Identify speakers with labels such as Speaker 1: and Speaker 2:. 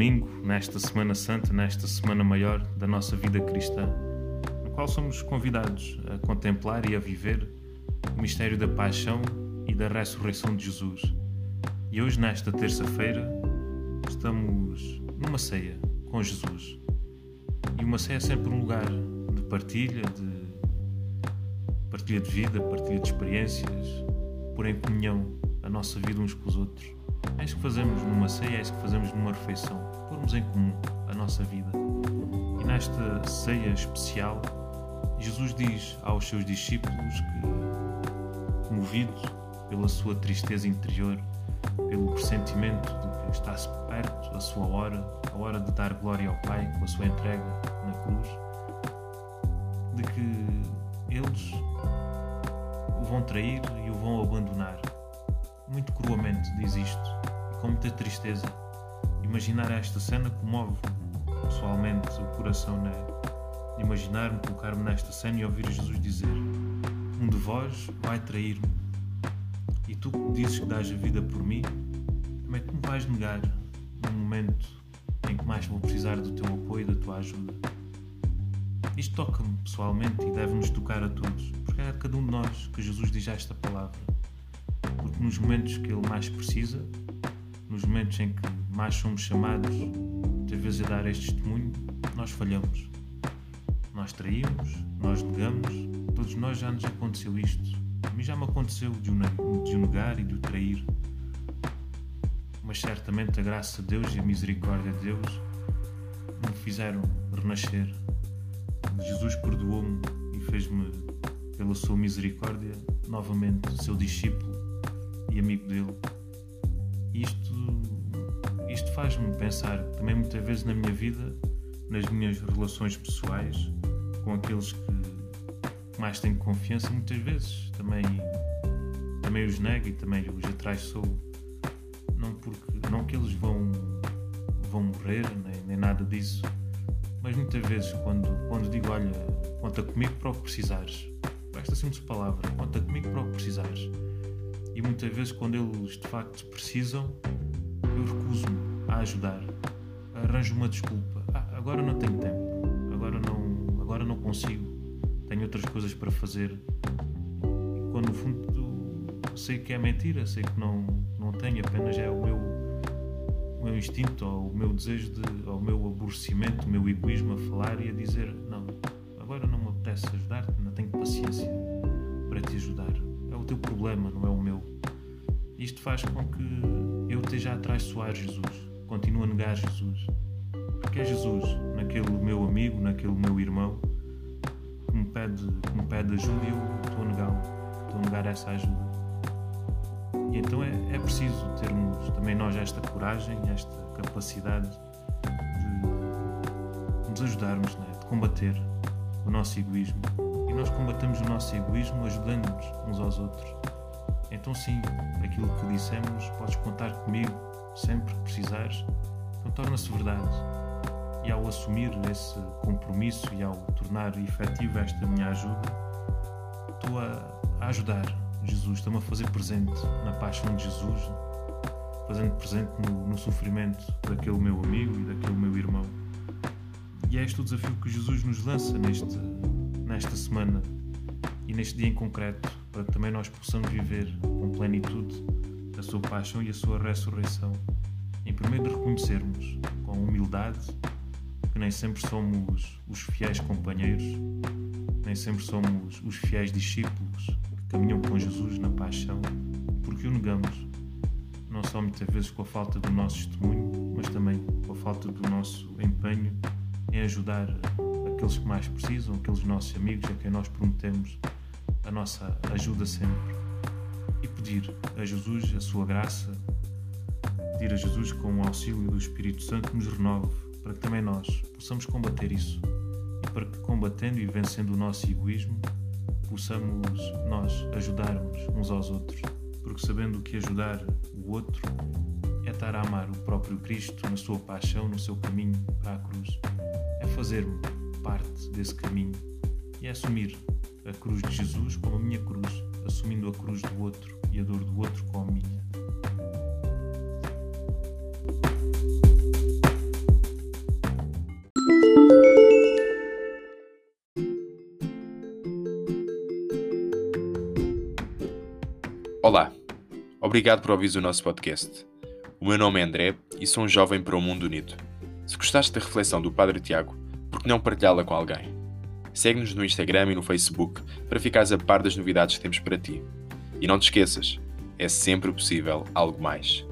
Speaker 1: domingo, nesta Semana Santa, nesta Semana Maior da nossa vida cristã, no qual somos convidados a contemplar e a viver o mistério da paixão e da ressurreição de Jesus. E hoje, nesta terça-feira, estamos numa ceia com Jesus. E uma ceia é sempre um lugar de partilha, de partilha de vida, partilha de experiências, pôr em comunhão a nossa vida uns com os outros. É isso que fazemos numa ceia, é isso que fazemos numa refeição. Pormos em comum a nossa vida. E nesta ceia especial, Jesus diz aos seus discípulos que, movido pela sua tristeza interior, pelo pressentimento de que está-se perto a sua hora, a hora de dar glória ao Pai com a sua entrega na cruz, de que eles o vão trair e o vão abandonar muito cruamente diz isto e com muita tristeza. Imaginar esta cena comove pessoalmente o coração, né? Imaginar-me, colocar-me nesta cena e ouvir Jesus dizer: Um de vós vai trair-me. E tu que dizes que dás a vida por mim, como é que me vais negar num momento em que mais vou precisar do teu apoio da tua ajuda? Isto toca-me pessoalmente e deve-nos tocar a todos, porque é a cada um de nós que Jesus diz esta palavra porque nos momentos que ele mais precisa, nos momentos em que mais somos chamados, muitas vezes a dar este testemunho, nós falhamos. Nós traímos, nós negamos, todos nós já nos aconteceu isto. A mim já me aconteceu de o negar e de o trair. Mas certamente a graça de Deus e a misericórdia de Deus me fizeram renascer. Jesus perdoou-me e fez-me, pela sua misericórdia, novamente seu discípulo e amigo dele. Isto, isto faz-me pensar também muitas vezes na minha vida, nas minhas relações pessoais, com aqueles que mais tenho confiança, muitas vezes também, também os nego e também os atraiçoo. Não, porque, não que eles vão, vão morrer, nem, nem nada disso, mas muitas vezes quando, quando digo, olha, conta comigo para o que precisares, esta simples palavra, conta comigo para o que precisares e muitas vezes, quando eles de facto precisam, eu recuso-me a ajudar. Arranjo uma desculpa. Ah, agora não tenho tempo. Agora não, agora não consigo. Tenho outras coisas para fazer. E quando no fundo sei que é mentira, sei que não, não tenho, apenas é o meu, o meu instinto ou o meu desejo de, ou o meu aborrecimento, o meu egoísmo a falar e a dizer não, agora não me apetece ajudar-te, não tenho paciência para te ajudar teu problema, não é o meu. Isto faz com que eu esteja a traiçoar Jesus, continuo a negar Jesus. Porque é Jesus, naquele meu amigo, naquele meu irmão, que me pede, que me pede ajuda e eu estou a negá-lo, estou a negar essa ajuda. E então é, é preciso termos também nós esta coragem, esta capacidade de nos ajudarmos, né? de combater o nosso egoísmo e nós combatemos o nosso egoísmo ajudando-nos uns aos outros. Então, sim, aquilo que dissemos, podes contar comigo sempre que precisares, então torna-se verdade. E ao assumir esse compromisso e ao tornar efetiva esta minha ajuda, estou a, a ajudar Jesus, estou-me a fazer presente na paixão de Jesus, fazendo presente no, no sofrimento daquele meu amigo e daquele meu irmão. E é este o desafio que Jesus nos lança neste nesta semana e neste dia em concreto, para que também nós possamos viver com plenitude a sua paixão e a sua ressurreição. Em primeiro, reconhecermos com humildade que nem sempre somos os fiéis companheiros, nem sempre somos os fiéis discípulos que caminham com Jesus na paixão, porque o negamos, não só muitas vezes com a falta do nosso testemunho, mas também com a falta do nosso empenho em ajudar aqueles que mais precisam, aqueles nossos amigos a quem nós prometemos a nossa ajuda sempre. E pedir a Jesus a sua graça, pedir a Jesus com o auxílio do Espírito Santo nos renove, para que também nós possamos combater isso. E para que combatendo e vencendo o nosso egoísmo, possamos nós ajudarmos uns aos outros, porque sabendo que ajudar o outro é estar a amar o próprio Cristo na sua paixão, no seu caminho para a cruz, é fazer-me parte desse caminho e é assumir a cruz de Jesus como a minha cruz, assumindo a cruz do outro e a dor do outro como a minha.
Speaker 2: Olá, obrigado por ouvir o nosso podcast. O meu nome é André e sou um jovem para o mundo unido. Se gostaste da reflexão do Padre Tiago, por que não partilhá-la com alguém? Segue-nos no Instagram e no Facebook para ficares a par das novidades que temos para ti. E não te esqueças, é sempre possível algo mais.